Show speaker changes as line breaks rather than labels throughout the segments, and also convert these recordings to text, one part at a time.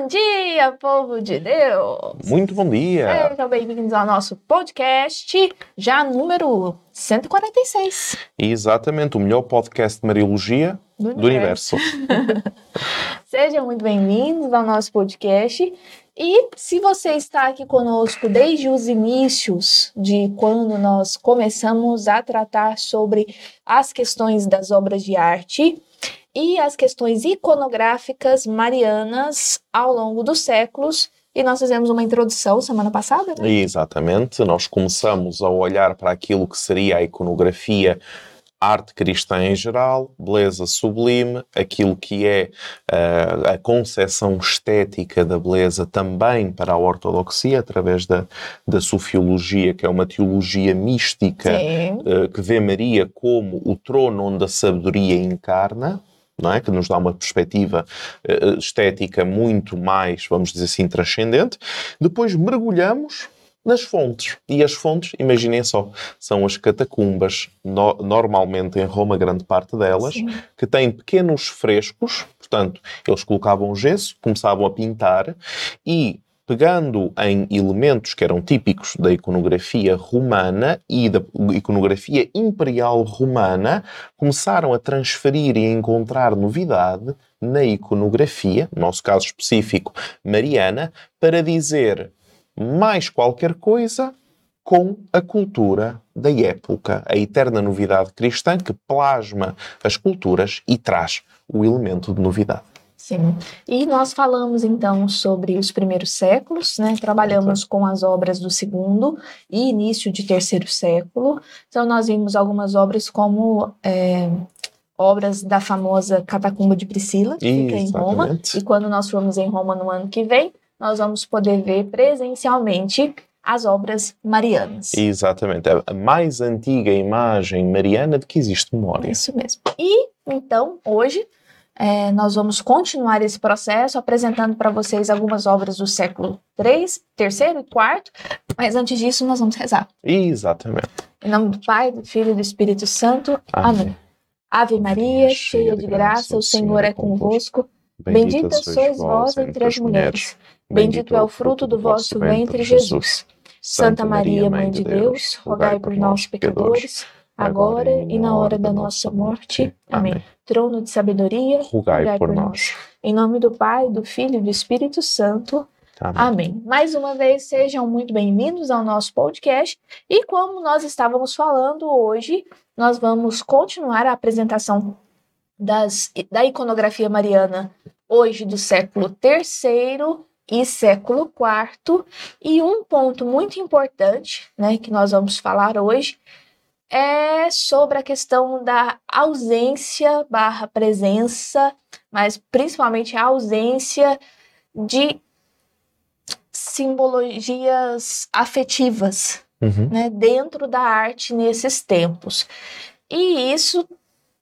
Bom dia, povo de Deus!
Muito bom dia!
Sejam bem-vindos ao nosso podcast, já número 146.
Exatamente, o melhor podcast de Mariologia do, do universo. universo.
Sejam muito bem-vindos ao nosso podcast. E se você está aqui conosco desde os inícios de quando nós começamos a tratar sobre as questões das obras de arte, e as questões iconográficas marianas ao longo dos séculos. E nós fizemos uma introdução semana passada, né?
Exatamente. Nós começamos a olhar para aquilo que seria a iconografia arte cristã em geral, beleza sublime, aquilo que é uh, a concepção estética da beleza também para a ortodoxia, através da, da sofiologia, que é uma teologia mística uh, que vê Maria como o trono onde a sabedoria encarna, não é? que nos dá uma perspectiva uh, estética muito mais, vamos dizer assim, transcendente. Depois mergulhamos nas fontes. E as fontes, imaginem só, são as catacumbas, no, normalmente em Roma, grande parte delas, Sim. que têm pequenos frescos, portanto, eles colocavam gesso, começavam a pintar e pegando em elementos que eram típicos da iconografia romana e da iconografia imperial romana, começaram a transferir e a encontrar novidade na iconografia, no nosso caso específico mariana, para dizer mais qualquer coisa com a cultura da época, a eterna novidade cristã que plasma as culturas e traz o elemento de novidade.
Sim. E nós falamos então sobre os primeiros séculos, né? Trabalhamos com as obras do segundo e início de terceiro século. Então nós vimos algumas obras como é, obras da famosa Catacumba de Priscila, que fica em Roma. E quando nós formos em Roma no ano que vem, nós vamos poder ver presencialmente as obras marianas.
Exatamente, a mais antiga imagem mariana de que existe memória.
Isso mesmo. E então, hoje, é, nós vamos continuar esse processo apresentando para vocês algumas obras do século III, terceiro e quarto, mas antes disso nós vamos rezar.
Exatamente.
Em nome do Pai, do Filho e do Espírito Santo. Amém. Amém. Ave Maria, cheia de graça, o Senhor é convosco. Bendita sois vós entre as mulheres. Bendito é o fruto do vosso ventre, Jesus. Santa Maria, Mãe de Deus, rogai por nós, pecadores agora e na hora da nossa morte. Amém. Trono de sabedoria,
rogai, por, nós.
Em nome do Pai, do Filho e do Espírito Santo. Amém. Amém. Mais uma vez, sejam muito bem-vindos ao nosso podcast. E como nós estávamos falando hoje, nós vamos continuar a apresentação das, da iconografia mariana, hoje do século III e século IV. E um ponto muito importante, né, que nós vamos falar hoje, é sobre a questão da ausência barra presença, mas principalmente a ausência de simbologias afetivas uhum. né, dentro da arte nesses tempos. E isso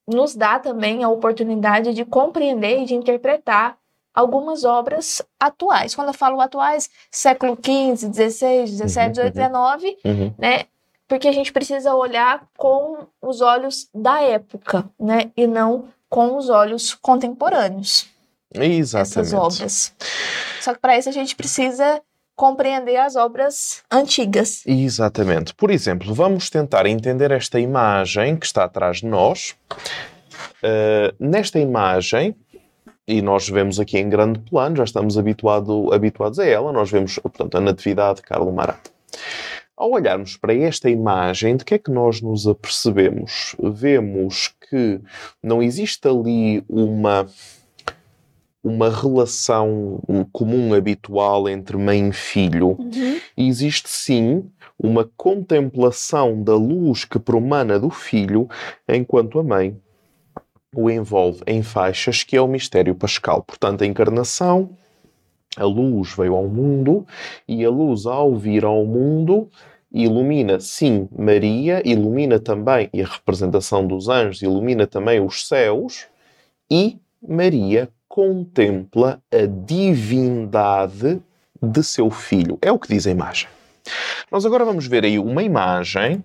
nos dá também a oportunidade de compreender e de interpretar algumas obras atuais. Quando eu falo atuais, século XV, XVI, XVII, XVIII, XIX, né? porque a gente precisa olhar com os olhos da época, né? E não com os olhos contemporâneos.
Exatamente.
Essas obras. Só que para isso a gente precisa compreender as obras antigas.
Exatamente. Por exemplo, vamos tentar entender esta imagem que está atrás de nós. Uh, nesta imagem, e nós vemos aqui em grande plano, já estamos habituado, habituados a ela, nós vemos, portanto, a Natividade de Carlo Marato. Ao olharmos para esta imagem, de que é que nós nos apercebemos? Vemos que não existe ali uma uma relação comum habitual entre mãe e filho. Uhum. Existe sim uma contemplação da luz que promana do filho, enquanto a mãe o envolve em faixas, que é o mistério pascal. Portanto, a encarnação, a luz veio ao mundo e a luz, ao vir ao mundo, ilumina, sim, Maria, ilumina também, e a representação dos anjos ilumina também os céus, e Maria contempla a divindade de seu filho. É o que diz a imagem. Nós agora vamos ver aí uma imagem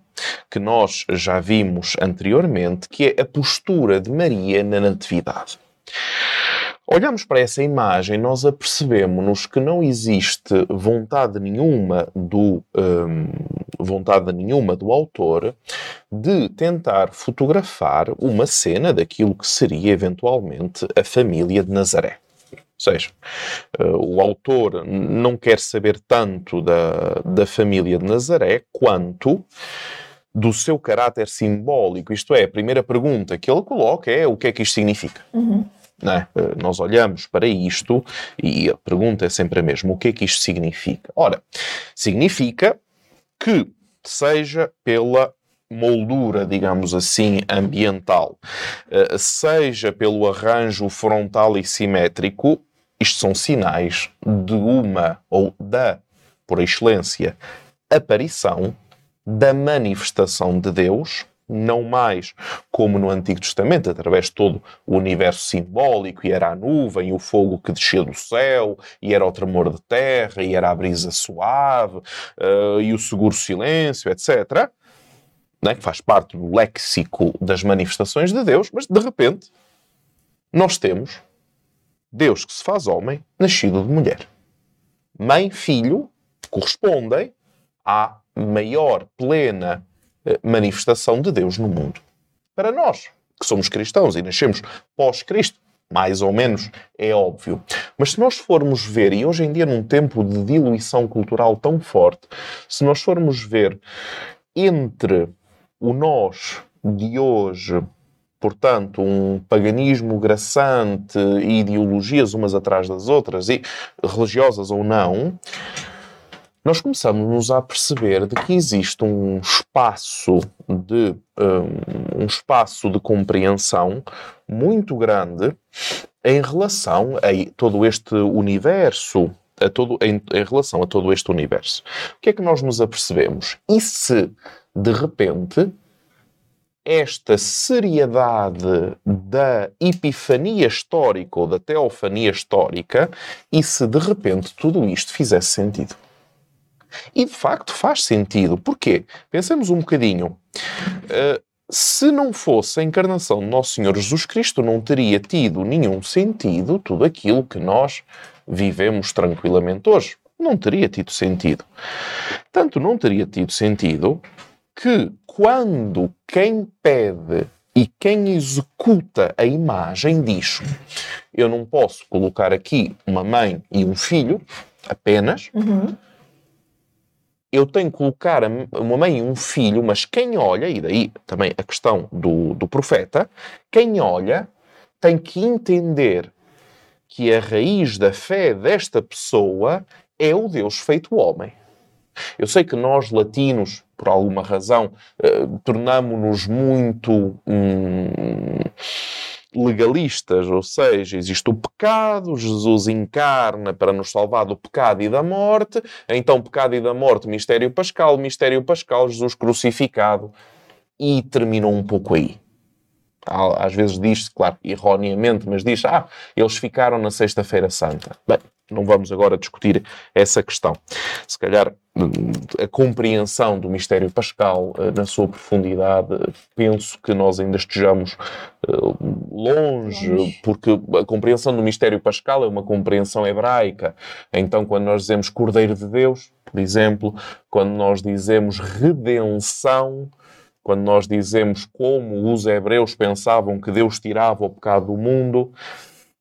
que nós já vimos anteriormente, que é a postura de Maria na Natividade. olhamos para essa imagem, nós apercebemos-nos que não existe vontade nenhuma do um, vontade nenhuma do autor de tentar fotografar uma cena daquilo que seria eventualmente a família de Nazaré. Ou seja, uh, o autor não quer saber tanto da, da família de Nazaré quanto do seu caráter simbólico. Isto é, a primeira pergunta que ele coloca é o que é que isto significa. Uhum. É? Eh, nós olhamos para isto e a pergunta é sempre a mesma: o que é que isto significa? Ora, significa que seja pela moldura, digamos assim, ambiental, eh, seja pelo arranjo frontal e simétrico, isto são sinais de uma ou da, por excelência, aparição da manifestação de Deus não mais como no Antigo Testamento, através de todo o universo simbólico, e era a nuvem, o fogo que descia do céu, e era o tremor de terra, e era a brisa suave, uh, e o seguro silêncio, etc. Né, que faz parte do léxico das manifestações de Deus, mas de repente nós temos Deus que se faz homem, nascido de mulher. Mãe, filho, correspondem à maior, plena eh, manifestação de Deus no mundo. Para nós, que somos cristãos e nascemos pós-Cristo, mais ou menos, é óbvio. Mas se nós formos ver, e hoje em dia num tempo de diluição cultural tão forte, se nós formos ver entre o nós de hoje, portanto, um paganismo graçante e ideologias umas atrás das outras, e religiosas ou não, nós começamos a perceber de que existe um espaço de um, espaço de compreensão muito grande em relação a todo este universo a todo, em, em relação a todo este universo. O que é que nós nos apercebemos? E se, de repente, esta seriedade da epifania histórica ou da teofania histórica, e se de repente tudo isto fizesse sentido? E de facto faz sentido. Porquê? Pensemos um bocadinho. Uh, se não fosse a encarnação de Nosso Senhor Jesus Cristo, não teria tido nenhum sentido tudo aquilo que nós vivemos tranquilamente hoje. Não teria tido sentido. Tanto não teria tido sentido que quando quem pede e quem executa a imagem diz: Eu não posso colocar aqui uma mãe e um filho apenas. Uhum eu tenho que colocar uma mãe e um filho, mas quem olha, e daí também a questão do, do profeta, quem olha tem que entender que a raiz da fé desta pessoa é o Deus feito homem. Eu sei que nós, latinos, por alguma razão, eh, tornamos-nos muito. Hum, legalistas, ou seja, existe o pecado, Jesus encarna para nos salvar do pecado e da morte, então pecado e da morte, mistério pascal, mistério pascal, Jesus crucificado, e terminou um pouco aí. Às vezes diz-se, claro, erroneamente, mas diz, ah, eles ficaram na Sexta-feira Santa. Bem, não vamos agora discutir essa questão. Se calhar a compreensão do mistério pascal eh, na sua profundidade, penso que nós ainda estejamos eh, longe, porque a compreensão do mistério pascal é uma compreensão hebraica. Então, quando nós dizemos Cordeiro de Deus, por exemplo, quando nós dizemos redenção, quando nós dizemos como os hebreus pensavam que Deus tirava o pecado do mundo,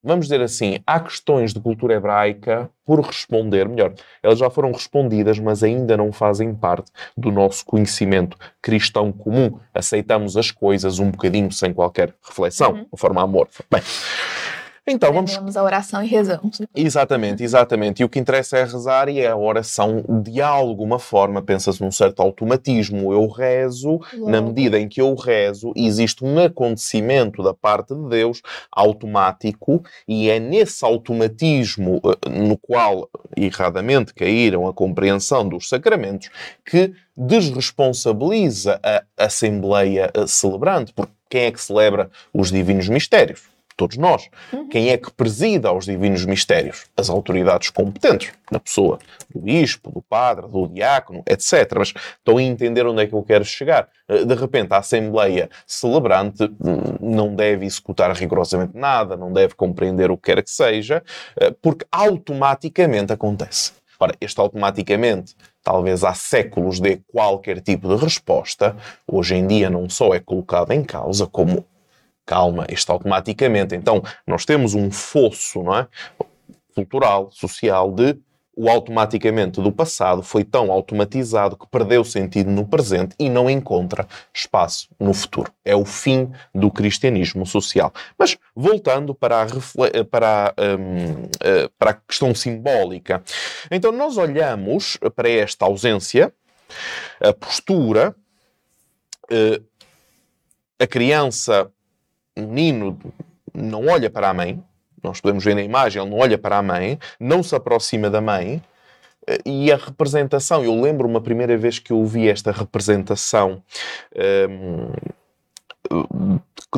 vamos dizer assim, há questões de cultura hebraica por responder, melhor, elas já foram respondidas, mas ainda não fazem parte do nosso conhecimento cristão comum. Aceitamos as coisas um bocadinho sem qualquer reflexão, uhum. de forma amorfa. Bem,
então vamos. Fazemos a oração e rezamos.
Exatamente, exatamente. E o que interessa é rezar e é a oração de alguma forma, pensa-se num certo automatismo. Eu rezo, Uou. na medida em que eu rezo, existe um acontecimento da parte de Deus automático e é nesse automatismo eh, no qual erradamente caíram a compreensão dos sacramentos que desresponsabiliza a Assembleia eh, Celebrante. Porque quem é que celebra os divinos mistérios? Todos nós. Uhum. Quem é que presida aos divinos mistérios? As autoridades competentes, na pessoa do bispo, do padre, do diácono, etc. Mas estão a entender onde é que eu quero chegar. Eh, de repente, a Assembleia celebrante hum, não deve executar rigorosamente nada, não deve compreender o que quer que seja, eh, porque automaticamente acontece. Ora, este automaticamente talvez há séculos dê qualquer tipo de resposta, hoje em dia não só é colocado em causa, como calma, isto automaticamente. Então, nós temos um fosso, não é? Cultural, social, de o automaticamente do passado foi tão automatizado que perdeu sentido no presente e não encontra espaço no futuro. É o fim do cristianismo social. Mas voltando para a, para a, um, eh, para a questão simbólica, então nós olhamos para esta ausência, a postura, eh, a criança o menino não olha para a mãe, nós podemos ver na imagem, ele não olha para a mãe, não se aproxima da mãe, eh, e a representação, eu lembro uma primeira vez que eu vi esta representação um,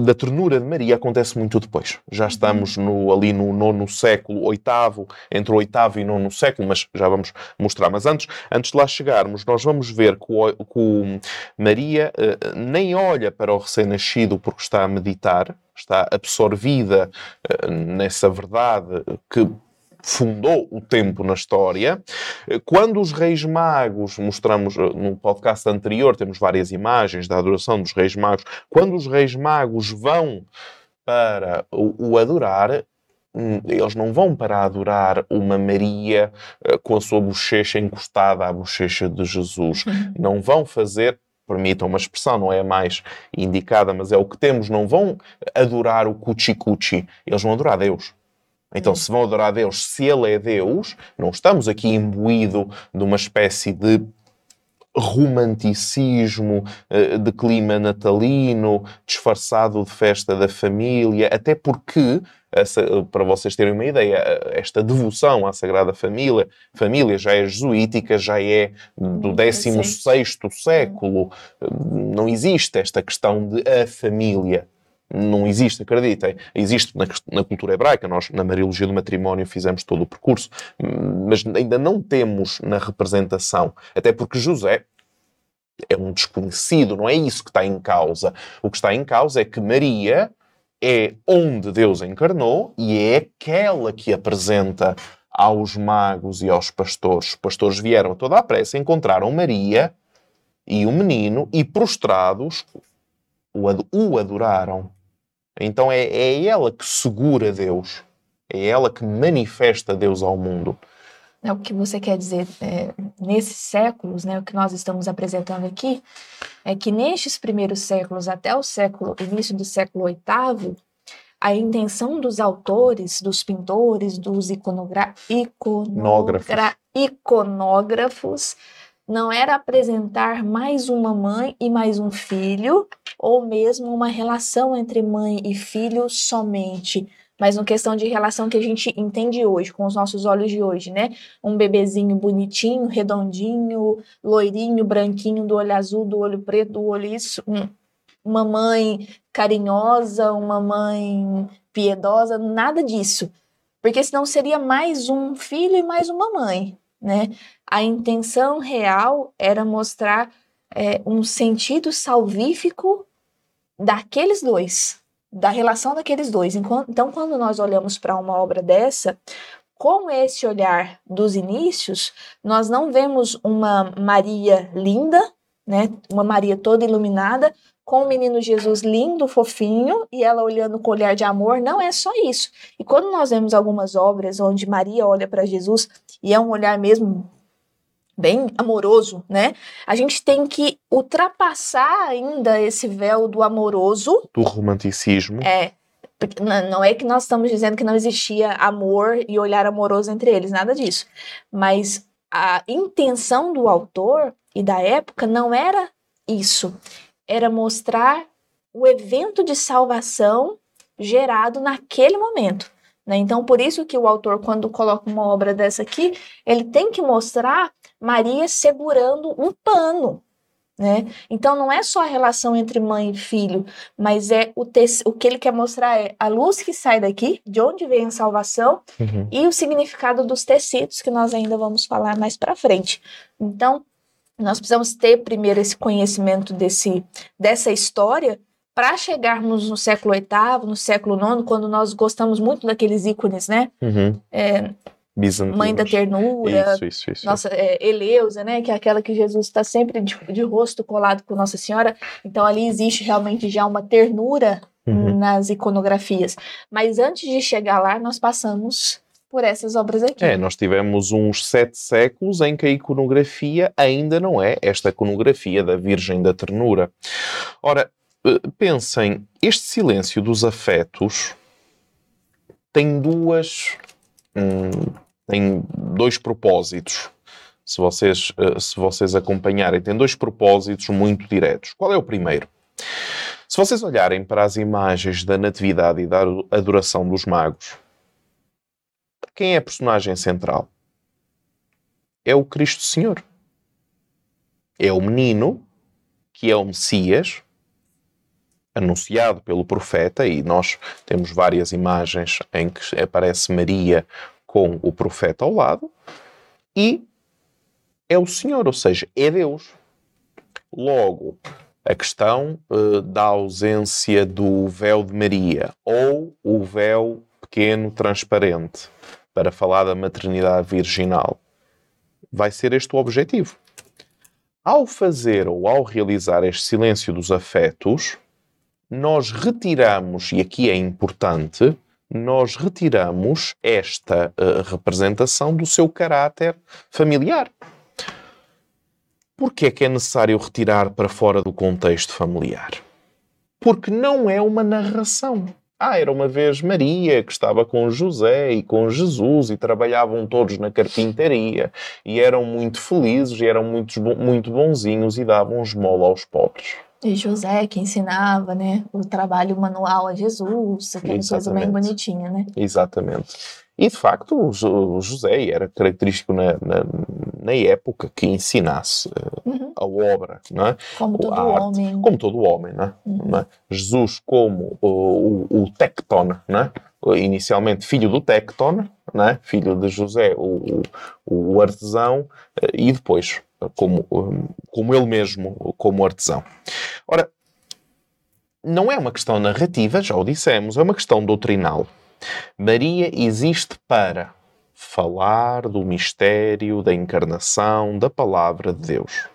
da ternura de Maria acontece muito depois. Já estamos no, ali no nono século, oitavo, entre o oitavo e nono século, mas já vamos mostrar. Mas antes, antes de lá chegarmos, nós vamos ver que, o, que o Maria uh, nem olha para o recém-nascido porque está a meditar, está absorvida uh, nessa verdade que fundou o tempo na história. Quando os Reis Magos, mostramos eh, no podcast anterior, temos várias imagens da adoração dos Reis Magos. Quando os Reis Magos vão para o, o adorar, hum, eles não vão para adorar uma Maria eh, com a sua bochecha encostada à bochecha de Jesus. Uhum. Não vão fazer permitam uma expressão, não é a mais indicada, mas é o que temos, não vão adorar o cuchi-cuchi, eles vão adorar Deus. Então, se vão adorar a Deus, se Ele é Deus, não estamos aqui imbuído de uma espécie de romanticismo, eh, de clima natalino, disfarçado de festa da família, até porque, para vocês terem uma ideia, esta devoção à Sagrada Família, família já é jesuítica, já é do 16º século, não existe esta questão de a família não existe, acreditem. Existe na, na, cultura hebraica, nós na Mariologia do Matrimónio fizemos todo o percurso, mas ainda não temos na representação, até porque José é um desconhecido, não é isso que está em causa. O que está em causa é que Maria é onde Deus encarnou e é aquela que apresenta aos magos e aos pastores. Os pastores vieram a toda a pressa, encontraram Maria e o menino e prostrados o adoraram. Então é, é ela que segura Deus, é ela que manifesta Deus ao mundo.
É o que você quer dizer é, nesses séculos, né? O que nós estamos apresentando aqui é que nestes primeiros séculos até o século início do século oitavo, a intenção dos autores, dos pintores, dos iconogra iconogra iconógrafos não era apresentar mais uma mãe e mais um filho, ou mesmo uma relação entre mãe e filho somente, mas uma questão de relação que a gente entende hoje, com os nossos olhos de hoje, né? Um bebezinho bonitinho, redondinho, loirinho, branquinho, do olho azul, do olho preto, do olho isso, um, uma mãe carinhosa, uma mãe piedosa, nada disso. Porque senão seria mais um filho e mais uma mãe, né? A intenção real era mostrar é, um sentido salvífico daqueles dois, da relação daqueles dois. Então, quando nós olhamos para uma obra dessa, com esse olhar dos inícios, nós não vemos uma Maria linda, né? Uma Maria toda iluminada, com o menino Jesus lindo, fofinho, e ela olhando com olhar de amor, não é só isso. E quando nós vemos algumas obras onde Maria olha para Jesus e é um olhar mesmo bem amoroso, né? A gente tem que ultrapassar ainda esse véu do amoroso.
Do romanticismo.
É. Não é que nós estamos dizendo que não existia amor e olhar amoroso entre eles, nada disso. Mas a intenção do autor e da época não era isso era mostrar o evento de salvação gerado naquele momento. Né? Então, por isso que o autor, quando coloca uma obra dessa aqui, ele tem que mostrar Maria segurando um pano. Né? Então não é só a relação entre mãe e filho, mas é o, o que ele quer mostrar é a luz que sai daqui, de onde vem a salvação uhum. e o significado dos tecidos que nós ainda vamos falar mais para frente. Então nós precisamos ter primeiro esse conhecimento desse, dessa história para chegarmos no século VIII, no século IX, quando nós gostamos muito daqueles ícones, né?
Uhum.
É, Mãe da ternura,
isso, isso, isso.
nossa é, Eleusa, né, que é aquela que Jesus está sempre de, de, rosto colado com Nossa Senhora. Então ali existe realmente já uma ternura uhum. nas iconografias. Mas antes de chegar lá, nós passamos por essas obras aqui.
É, nós tivemos uns sete séculos em que a iconografia ainda não é esta iconografia da Virgem da Ternura. Ora, eh, pensem, este silêncio dos afetos tem duas hum, tem dois propósitos. Se vocês, eh, se vocês acompanharem, tem dois propósitos muito diretos. Qual é o primeiro? Se vocês olharem para as imagens da Natividade e da adoração dos magos, quem é a personagem central? É o Cristo Senhor. É o menino que é o Messias, anunciado pelo profeta, e nós temos várias imagens em que aparece Maria com o profeta ao lado e é o Senhor, ou seja, é Deus. Logo, a questão uh, da ausência do véu de Maria ou o véu pequeno transparente para falar da maternidade virginal vai ser este o objetivo. Ao fazer ou ao realizar este silêncio dos afetos, nós retiramos, e aqui é importante, nós retiramos esta uh, representação do seu caráter familiar. Porquê é que é necessário retirar para fora do contexto familiar? Porque não é uma narração. Ah, era uma vez Maria que estava com José e com Jesus e trabalhavam todos na carpintaria e eram muito felizes e eram muito, muito bonzinhos e davam esmola aos pobres.
E José que ensinava, né, o trabalho manual a Jesus, aquela Exatamente. coisa bem bonitinha, né?
Exatamente. E de facto, o José era característico na, na, na época que ensinasse eh, uhum. a obra, não é?
Como todo arte, homem.
Como todo homem, não é? Uhum. Não é? Jesus, como o, o, o tecton, não é? inicialmente filho do tecton, não é? filho de José, o, o, o artesão, eh, e depois como, como ele mesmo, como artesão. Ora, não é uma questão narrativa, já o dissemos, é uma questão doutrinal. Maria existe para falar do mistério da encarnação da palavra de Deus.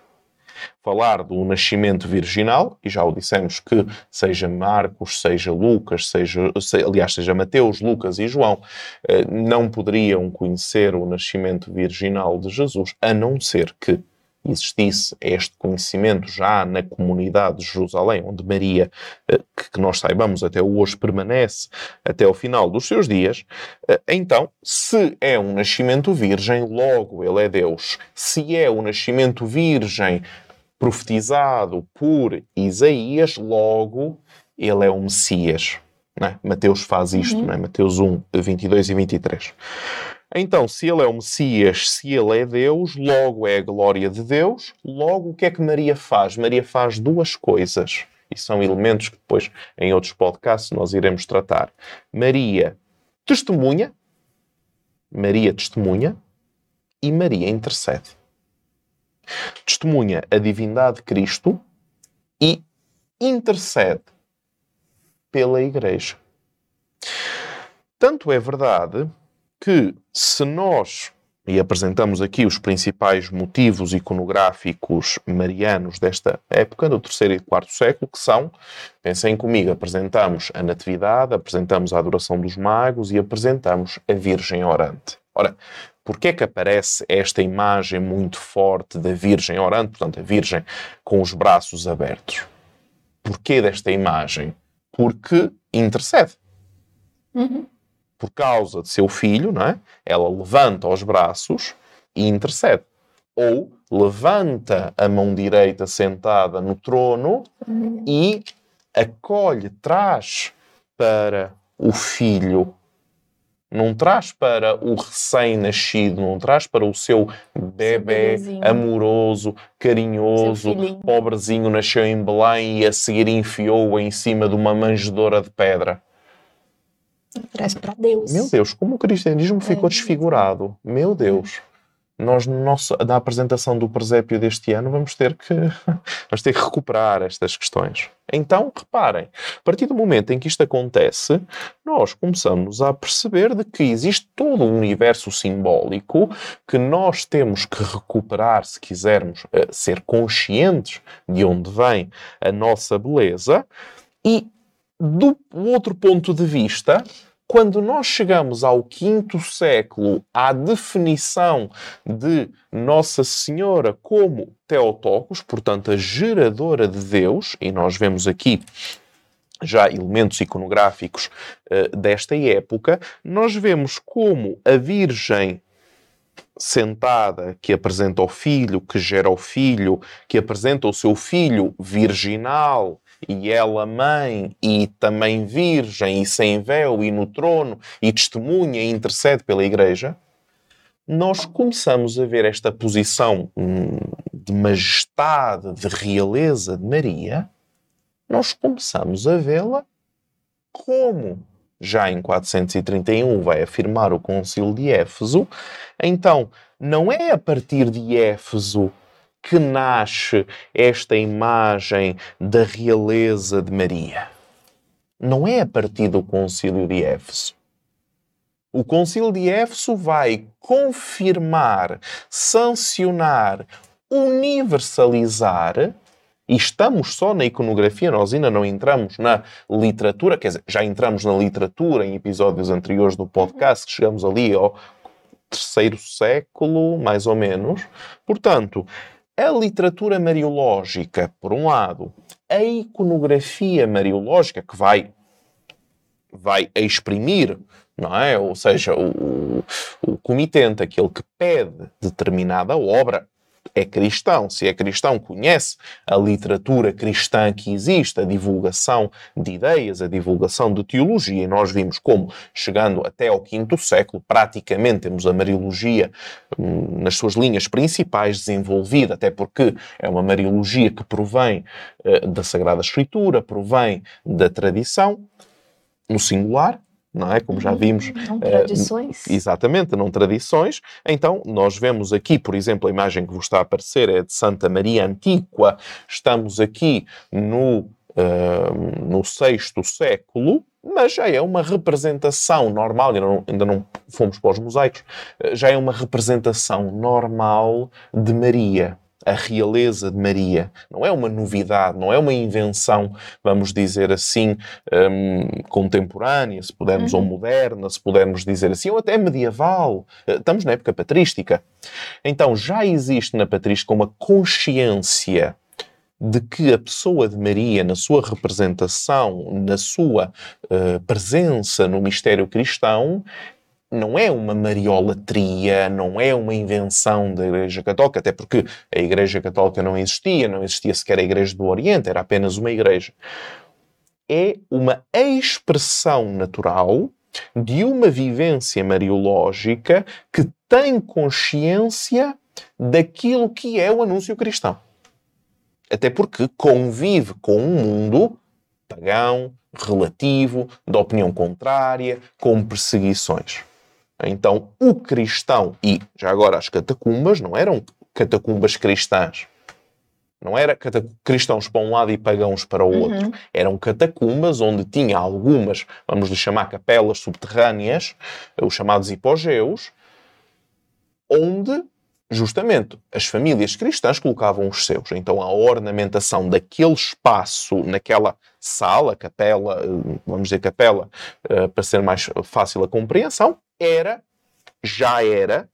Falar do nascimento virginal, e já o dissemos que seja Marcos, seja Lucas, seja, aliás, seja Mateus, Lucas e João, eh, não poderiam conhecer o nascimento virginal de Jesus, a não ser que existisse este conhecimento já na comunidade de Jerusalém, onde Maria, eh, que nós saibamos até hoje permanece até o final dos seus dias, eh, então, se é um nascimento virgem, logo ele é Deus. Se é o um nascimento virgem profetizado por Isaías, logo ele é o Messias. É? Mateus faz isto, uhum. é? Mateus 1, 22 e 23. Então, se ele é o Messias, se ele é Deus, logo é a glória de Deus, logo o que é que Maria faz? Maria faz duas coisas. E são elementos que depois, em outros podcasts, nós iremos tratar. Maria testemunha, Maria testemunha e Maria intercede. Testemunha a divindade de Cristo e intercede pela Igreja. Tanto é verdade que se nós, e apresentamos aqui os principais motivos iconográficos marianos desta época, do terceiro e quarto século, que são, pensem comigo, apresentamos a Natividade, apresentamos a Adoração dos Magos e apresentamos a Virgem Orante. Ora, Porquê é que aparece esta imagem muito forte da Virgem orante, portanto, a Virgem com os braços abertos? Porquê desta imagem? Porque intercede.
Uhum
por causa de seu filho, não é? ela levanta os braços e intercede. Ou levanta a mão direita sentada no trono e acolhe, traz para o filho não traz para o recém-nascido, não traz para o seu bebê amoroso, carinhoso, pobrezinho, nasceu em Belém e a seguir enfiou-o em cima de uma manjedora de pedra.
Traz para Deus.
Meu Deus, como o cristianismo ficou é. desfigurado. Meu Deus nós no nosso, na apresentação do presépio deste ano vamos ter que vamos ter que recuperar estas questões. Então, reparem, a partir do momento em que isto acontece, nós começamos a perceber de que existe todo um universo simbólico que nós temos que recuperar se quisermos uh, ser conscientes de onde vem a nossa beleza e do outro ponto de vista, quando nós chegamos ao quinto século, à definição de Nossa Senhora como Teotocos, portanto, a geradora de Deus, e nós vemos aqui já elementos iconográficos uh, desta época, nós vemos como a Virgem sentada que apresenta o filho, que gera o filho, que apresenta o seu filho virginal, e ela mãe, e também virgem, e sem véu, e no trono, e testemunha, e intercede pela igreja, nós começamos a ver esta posição hum, de majestade, de realeza de Maria, nós começamos a vê-la como já em 431 vai afirmar o Concílio de Éfeso. Então, não é a partir de Éfeso que nasce esta imagem da realeza de Maria. Não é a partir do Concílio de Éfeso. O Concílio de Éfeso vai confirmar, sancionar, universalizar e estamos só na iconografia, nós ainda não entramos na literatura, quer dizer, já entramos na literatura em episódios anteriores do podcast, chegamos ali ao terceiro século, mais ou menos. Portanto, a literatura mariológica, por um lado, a iconografia mariológica, que vai, vai exprimir, não é? Ou seja, o, o comitente, aquele que pede determinada obra, é cristão, se é cristão, conhece a literatura cristã que existe, a divulgação de ideias, a divulgação de teologia. E nós vimos como, chegando até ao quinto século, praticamente temos a Mariologia hum, nas suas linhas principais desenvolvida, até porque é uma Mariologia que provém uh, da Sagrada Escritura, provém da tradição, no singular, não é? Como já vimos.
Não hum, tradições.
Uh, exatamente, não tradições. Então, nós vemos aqui, por exemplo, a imagem que vos está a aparecer é de Santa Maria Antiqua. Estamos aqui no, uh, no sexto século, mas já é uma representação normal, ainda não, ainda não fomos para os mosaicos, eh, já é uma representação normal de Maria a realeza de Maria. Não é uma novidade, não é uma invenção, vamos dizer assim, um, contemporânea, se pudermos, uhum. ou moderna, se pudermos dizer assim, ou até medieval. Eh, estamos na época patrística. Então já existe na patrística uma consciência de que a pessoa de Maria, na sua representação, na sua uh, presença no mistério cristão, não é uma mariolatria, não é uma invenção da Igreja Católica, até porque a Igreja Católica não existia, não existia sequer a Igreja do Oriente, era apenas uma igreja. É uma expressão natural de uma vivência mariológica que tem consciência daquilo que é o anúncio cristão. Até porque convive com um mundo pagão, relativo, de opinião contrária, com perseguições. Então, o cristão, e já agora as catacumbas, não eram catacumbas cristãs. Não era cristãos para um lado e pagãos para o outro. Uhum. Eram catacumbas onde tinha algumas, vamos lhe chamar capelas subterrâneas, os chamados hipogeus, onde justamente as famílias cristãs colocavam os seus. Então a ornamentação daquele espaço, naquela sala, capela, vamos dizer capela, eh, para ser mais fácil a compreensão, era, já era,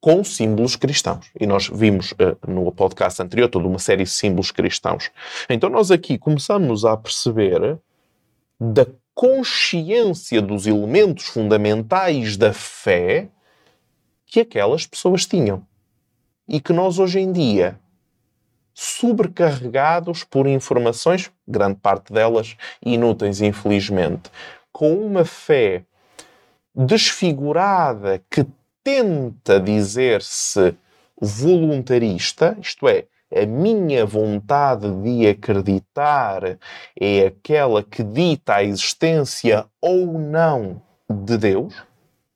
com símbolos cristãos. E nós vimos uh, no podcast anterior toda uma série de símbolos cristãos. Então nós aqui começamos a perceber da consciência dos elementos fundamentais da fé que aquelas pessoas tinham. E que nós hoje em dia, sobrecarregados por informações, grande parte delas inúteis, infelizmente, com uma fé desfigurada que tenta dizer-se voluntarista, isto é, a minha vontade de acreditar é aquela que dita a existência ou não de Deus.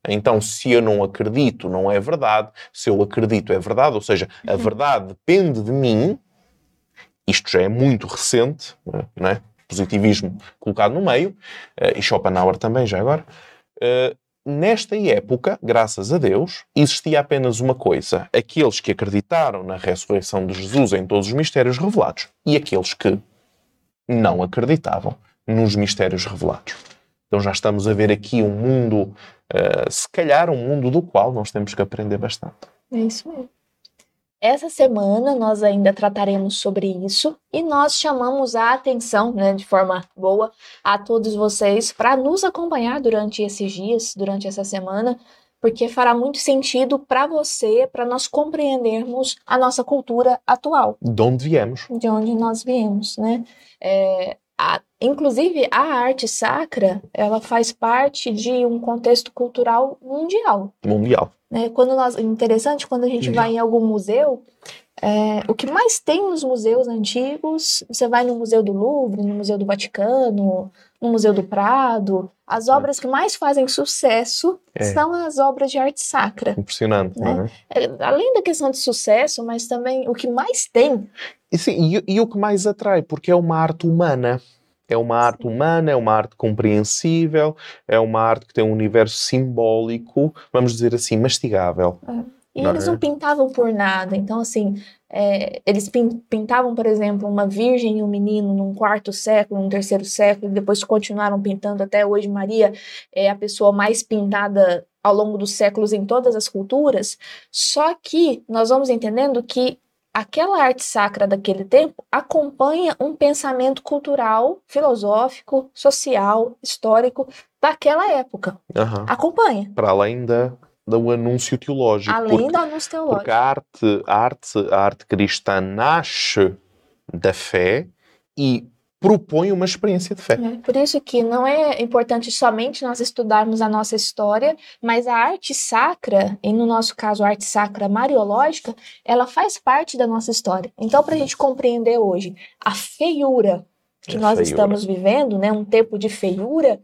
Então, se eu não acredito, não é verdade. Se eu acredito, é verdade. Ou seja, a uhum. verdade depende de mim. Isto já é muito recente, não é? Positivismo colocado no meio. Eh, e Schopenhauer também, já agora. Nesta época, graças a Deus, existia apenas uma coisa: aqueles que acreditaram na ressurreição de Jesus em todos os mistérios revelados e aqueles que não acreditavam nos mistérios revelados. Então já estamos a ver aqui um mundo, uh, se calhar um mundo do qual nós temos que aprender bastante.
É isso mesmo. Essa semana nós ainda trataremos sobre isso e nós chamamos a atenção, né, de forma boa, a todos vocês para nos acompanhar durante esses dias, durante essa semana, porque fará muito sentido para você, para nós compreendermos a nossa cultura atual.
De onde viemos.
De onde nós viemos, né? É, a, inclusive, a arte sacra, ela faz parte de um contexto cultural mundial.
Mundial.
Né? Quando nós, interessante, quando a gente mundial. vai em algum museu, é, o que mais tem nos museus antigos, você vai no Museu do Louvre, no Museu do Vaticano, no Museu do Prado, as obras que mais fazem sucesso é. são as obras de arte sacra.
Impressionante, né?
né? É, além da questão de sucesso, mas também o que mais tem
e, sim, e, e, o que mais atrai, porque é uma arte humana. É uma arte humana, é uma arte compreensível, é uma arte que tem um universo simbólico, vamos dizer assim, mastigável.
É. E não eles é? não pintavam por nada. Então, assim, é, eles pintavam, por exemplo, uma virgem e um menino num quarto século, num terceiro século, e depois continuaram pintando até hoje. Maria é a pessoa mais pintada ao longo dos séculos em todas as culturas. Só que nós vamos entendendo que aquela arte sacra daquele tempo acompanha um pensamento cultural, filosófico, social, histórico daquela época. Uhum. Acompanha.
Para além da, do anúncio teológico.
Além porque, do anúncio teológico.
Porque a arte, a arte, a arte cristã nasce da fé e propõe uma experiência de fé.
É, por isso que não é importante somente nós estudarmos a nossa história, mas a arte sacra, e no nosso caso a arte sacra mariológica, ela faz parte da nossa história. Então, para a gente compreender hoje a feiura que a nós feiura. estamos vivendo, né, um tempo de feiura,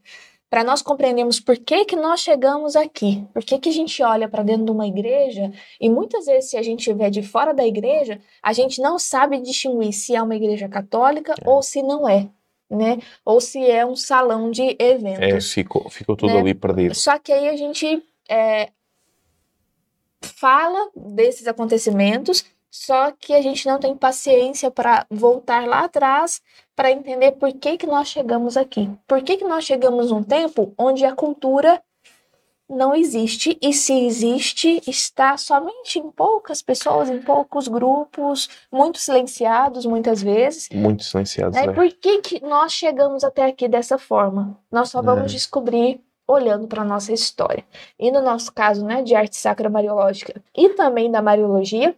para nós compreendermos por que, que nós chegamos aqui, por que, que a gente olha para dentro de uma igreja e muitas vezes, se a gente estiver de fora da igreja, a gente não sabe distinguir se é uma igreja católica é. ou se não é. Né? Ou se é um salão de eventos.
É, ficou, ficou tudo né? ali perdido.
Só que aí a gente é, fala desses acontecimentos só que a gente não tem paciência para voltar lá atrás para entender por que, que nós chegamos aqui. Por que, que nós chegamos num tempo onde a cultura não existe e se existe está somente em poucas pessoas, em poucos grupos, muito silenciados muitas vezes.
Muito silenciados.
É, é. Por que, que nós chegamos até aqui dessa forma? Nós só vamos é. descobrir olhando para a nossa história. E no nosso caso, né, de arte sacra mariológica e também da mariologia,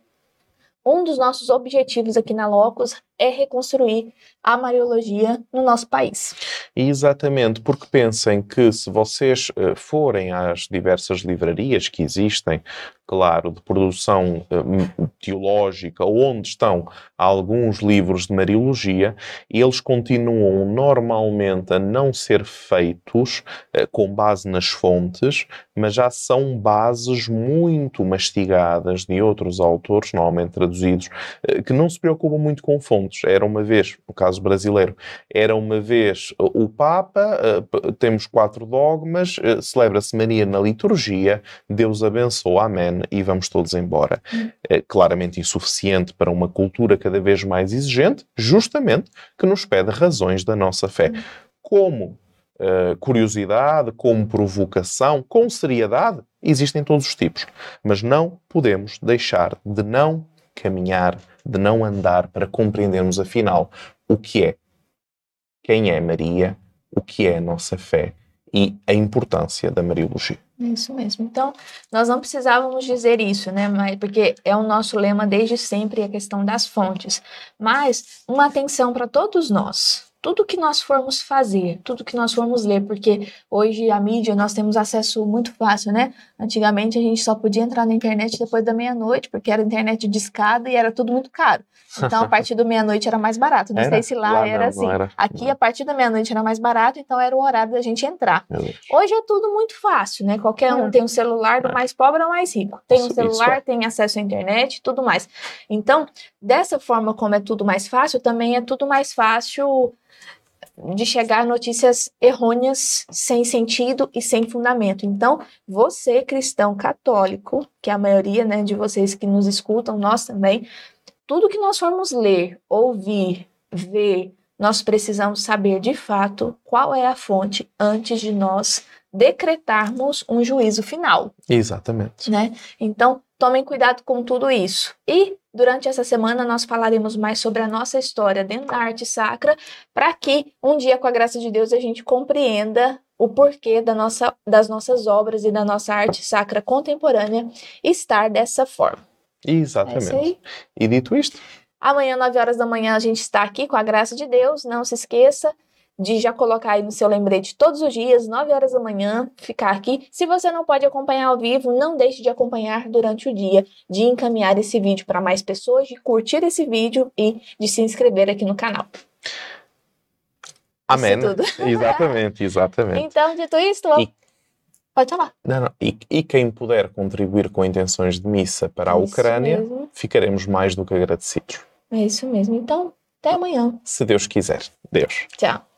um dos nossos objetivos aqui na Locus é reconstruir a Mariologia no nosso país.
Exatamente, porque pensem que se vocês uh, forem às diversas livrarias que existem, claro, de produção uh, teológica, onde estão alguns livros de Mariologia, eles continuam normalmente a não ser feitos uh, com base nas fontes, mas já são bases muito mastigadas de outros autores, normalmente traduzidos, que não se preocupam muito com fontes era uma vez, no caso brasileiro, era uma vez o Papa, eh, temos quatro dogmas, eh, celebra-se Maria na liturgia, Deus abençoa, amém, e vamos todos embora. É claramente insuficiente para uma cultura cada vez mais exigente, justamente que nos pede razões da nossa fé. Como Uh, curiosidade, como provocação, com seriedade, existem todos os tipos. Mas não podemos deixar de não caminhar, de não andar para compreendermos afinal o que é, quem é Maria, o que é a nossa fé e a importância da Mariologia.
Isso mesmo. Então, nós não precisávamos dizer isso, né? Mas, porque é o nosso lema desde sempre a questão das fontes. Mas uma atenção para todos nós, tudo que nós formos fazer, tudo que nós formos ler, porque hoje a mídia nós temos acesso muito fácil, né? Antigamente a gente só podia entrar na internet depois da meia-noite, porque era internet de escada e era tudo muito caro. Então a partir da meia-noite era mais barato. Não era? sei se lá, lá era não, assim. Não era. Aqui a partir da meia-noite era mais barato, então era o horário da gente entrar. Hoje é tudo muito fácil, né? Qualquer um é. tem um celular, do é. mais pobre ao mais rico. Tem um celular, tem acesso à internet, tudo mais. Então, dessa forma como é tudo mais fácil, também é tudo mais fácil de chegar notícias errôneas, sem sentido e sem fundamento. Então, você, cristão católico, que é a maioria né, de vocês que nos escutam, nós também, tudo que nós formos ler, ouvir, ver, nós precisamos saber de fato qual é a fonte antes de nós decretarmos um juízo final.
Exatamente.
Né? Então, tomem cuidado com tudo isso. E durante essa semana nós falaremos mais sobre a nossa história dentro da arte sacra, para que um dia, com a graça de Deus, a gente compreenda o porquê da nossa, das nossas obras e da nossa arte sacra contemporânea estar dessa forma.
Exatamente. É e dito isto,
amanhã, 9 horas da manhã, a gente está aqui com a graça de Deus. Não se esqueça de já colocar aí no seu lembrete todos os dias, 9 horas da manhã, ficar aqui. Se você não pode acompanhar ao vivo, não deixe de acompanhar durante o dia, de encaminhar esse vídeo para mais pessoas, de curtir esse vídeo e de se inscrever aqui no canal.
Amém. Exatamente, exatamente.
então, dito isto, e... pode falar.
Não, não. E, e, quem puder contribuir com intenções de missa para a isso Ucrânia, mesmo. ficaremos mais do que agradecidos.
É isso mesmo. Então, até amanhã.
Se Deus quiser. Deus.
Tchau.